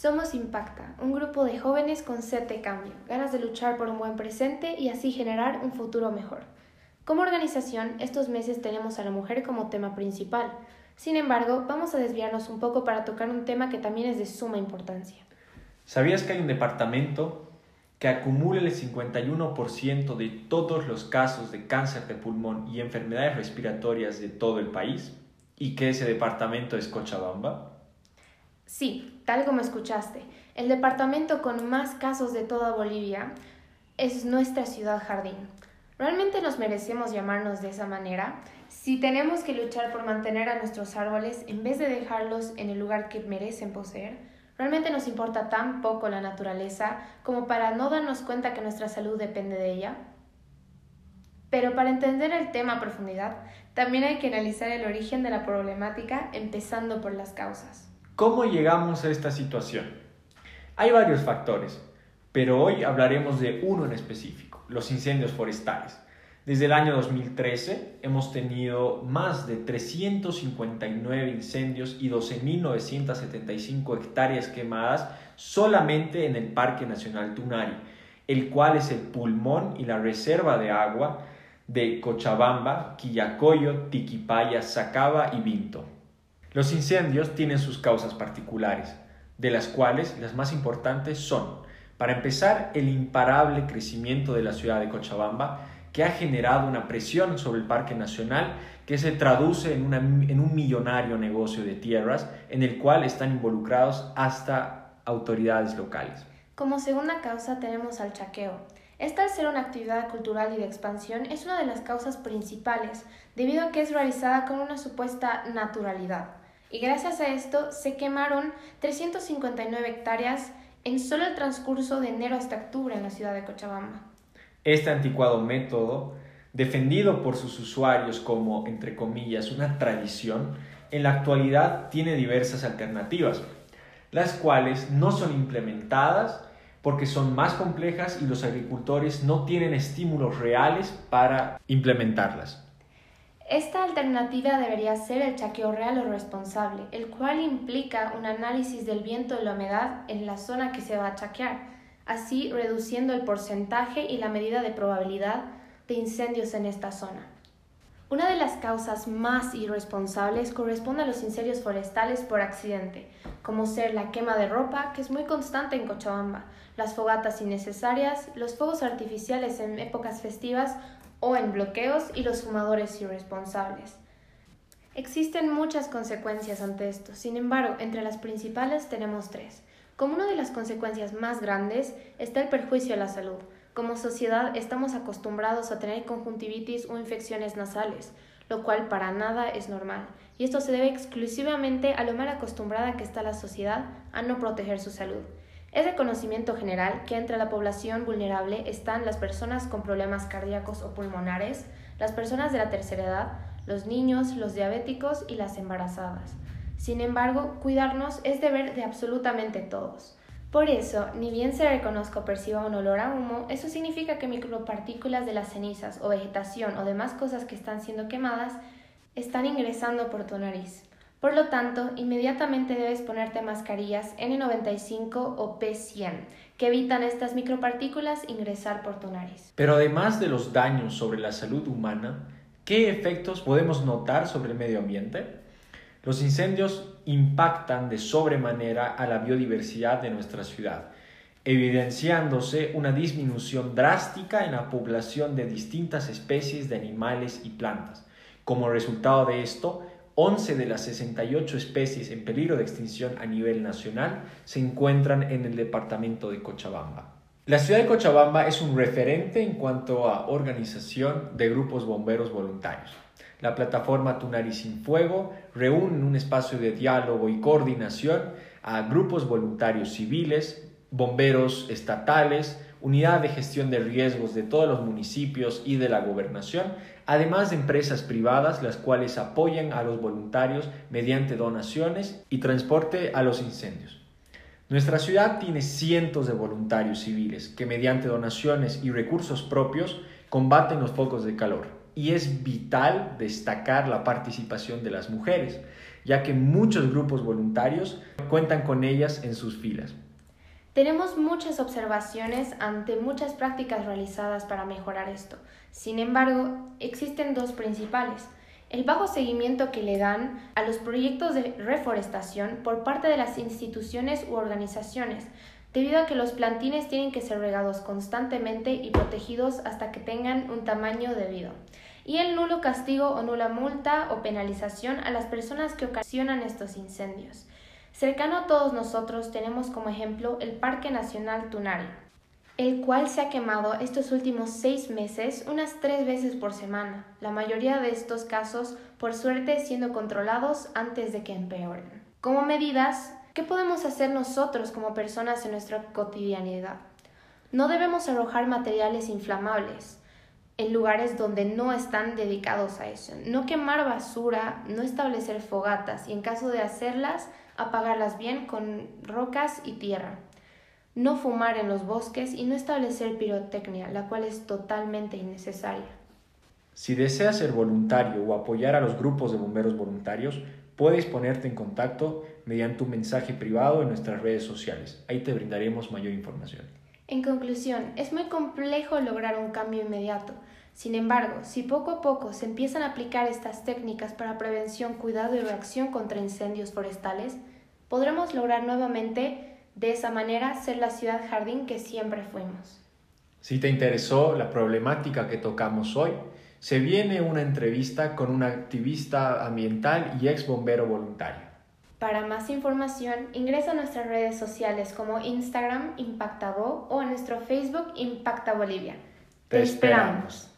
Somos Impacta, un grupo de jóvenes con sed de cambio, ganas de luchar por un buen presente y así generar un futuro mejor. Como organización, estos meses tenemos a la mujer como tema principal. Sin embargo, vamos a desviarnos un poco para tocar un tema que también es de suma importancia. ¿Sabías que hay un departamento que acumula el 51% de todos los casos de cáncer de pulmón y enfermedades respiratorias de todo el país? ¿Y que ese departamento es Cochabamba? Sí, tal como escuchaste, el departamento con más casos de toda Bolivia es nuestra ciudad jardín. ¿Realmente nos merecemos llamarnos de esa manera? Si tenemos que luchar por mantener a nuestros árboles en vez de dejarlos en el lugar que merecen poseer, ¿realmente nos importa tan poco la naturaleza como para no darnos cuenta que nuestra salud depende de ella? Pero para entender el tema a profundidad, también hay que analizar el origen de la problemática empezando por las causas. ¿Cómo llegamos a esta situación? Hay varios factores, pero hoy hablaremos de uno en específico, los incendios forestales. Desde el año 2013 hemos tenido más de 359 incendios y 12.975 hectáreas quemadas solamente en el Parque Nacional Tunari, el cual es el pulmón y la reserva de agua de Cochabamba, Quillacoyo, Tiquipaya, Sacaba y Vinto. Los incendios tienen sus causas particulares, de las cuales las más importantes son, para empezar, el imparable crecimiento de la ciudad de Cochabamba, que ha generado una presión sobre el Parque Nacional que se traduce en, en, un millonario negocio de tierras en el cual están involucrados hasta autoridades locales. Como segunda causa tenemos al chaqueo. Esta al ser una actividad cultural y de expansión es una de las causas principales, debido a que es realizada con una supuesta naturalidad. Y gracias a esto se quemaron 359 hectáreas en solo el transcurso de enero hasta octubre en la ciudad de Cochabamba. Este anticuado método, defendido por sus usuarios como, entre comillas, una tradición, en la actualidad tiene diversas alternativas, las cuales no son implementadas porque son más complejas y los agricultores no tienen estímulos reales para implementarlas. Esta alternativa debería ser el chaqueo real o responsable, el cual implica un análisis del viento y la humedad en la zona que se va a chaquear, así reduciendo el porcentaje y la medida de probabilidad de incendios en esta zona. Una de las causas más irresponsables corresponde a los incendios forestales por accidente, como ser la quema de ropa, que es muy constante en Cochabamba, las fogatas innecesarias, los fuegos artificiales en épocas festivas o en bloqueos y los fumadores irresponsables. Existen muchas consecuencias ante esto, sin embargo, entre las principales tenemos tres. Como una de las consecuencias más grandes está el perjuicio a la salud. Como sociedad estamos acostumbrados a tener conjuntivitis o infecciones nasales, lo cual para nada es normal, y esto se debe exclusivamente a lo mal acostumbrada que está la sociedad a no proteger su salud. Es de conocimiento general que entre la población vulnerable están las personas con problemas cardíacos o pulmonares, las personas de la tercera edad, los niños, los diabéticos y las embarazadas. Sin embargo, cuidarnos es deber de absolutamente todos. Por eso, ni bien se reconozca o perciba un olor a humo, eso significa que micropartículas de las cenizas o vegetación o demás cosas que están siendo quemadas están ingresando por tu nariz. Por lo tanto, inmediatamente debes ponerte mascarillas N95 o P100 que evitan estas micropartículas ingresar por tu nariz. Pero además de los daños sobre la salud humana, ¿qué efectos podemos notar sobre el medio ambiente? Los incendios impactan de sobremanera a la biodiversidad de nuestra ciudad, evidenciándose una disminución drástica en la población de distintas especies de animales y plantas. Como resultado de esto, 11 de las 68 especies en peligro de extinción a nivel nacional se encuentran en el departamento de Cochabamba. La ciudad de Cochabamba es un referente en cuanto a organización de grupos bomberos voluntarios. La plataforma Tunari Sin Fuego reúne en un espacio de diálogo y coordinación a grupos voluntarios civiles, bomberos estatales, unidad de gestión de riesgos de todos los municipios y de la gobernación, además de empresas privadas las cuales apoyan a los voluntarios mediante donaciones y transporte a los incendios. Nuestra ciudad tiene cientos de voluntarios civiles que mediante donaciones y recursos propios combaten los focos de calor y es vital destacar la participación de las mujeres. ya que muchos grupos voluntarios cuentan con ellas en sus filas. Tenemos muchas observaciones ante muchas prácticas realizadas para mejorar esto. Sin embargo, existen dos principales. El bajo seguimiento que le dan a los proyectos de reforestación por parte de las instituciones u organizaciones, debido a que los plantines tienen que ser regados constantemente y protegidos hasta que tengan un tamaño debido. Y el nulo castigo o nula multa o penalización a las personas que ocasionan estos incendios. Cercano a todos nosotros tenemos como ejemplo el Parque Nacional Tunari, el cual se ha quemado estos últimos seis meses unas tres veces por semana, la mayoría de estos casos, por suerte, siendo controlados antes de que empeoren. Como medidas, ¿qué podemos hacer nosotros como personas en nuestra cotidianidad? No debemos arrojar materiales inflamables en lugares donde no están dedicados a eso, no quemar basura, no establecer fogatas y en caso de hacerlas, apagarlas bien con rocas y tierra. No fumar en los bosques y no establecer pirotecnia, la cual es totalmente innecesaria. Si deseas ser voluntario o apoyar a los grupos de bomberos voluntarios, puedes ponerte en contacto mediante un mensaje privado en nuestras redes sociales. Ahí te brindaremos mayor información. En conclusión, es muy complejo lograr un cambio inmediato. Sin embargo, si poco a poco se empiezan a aplicar estas técnicas para prevención, cuidado y reacción contra incendios forestales, podremos lograr nuevamente de esa manera ser la ciudad jardín que siempre fuimos. Si te interesó la problemática que tocamos hoy, se viene una entrevista con un activista ambiental y ex bombero voluntario. Para más información, ingresa a nuestras redes sociales como Instagram Impactabo o a nuestro Facebook Impacta Bolivia. Te esperamos.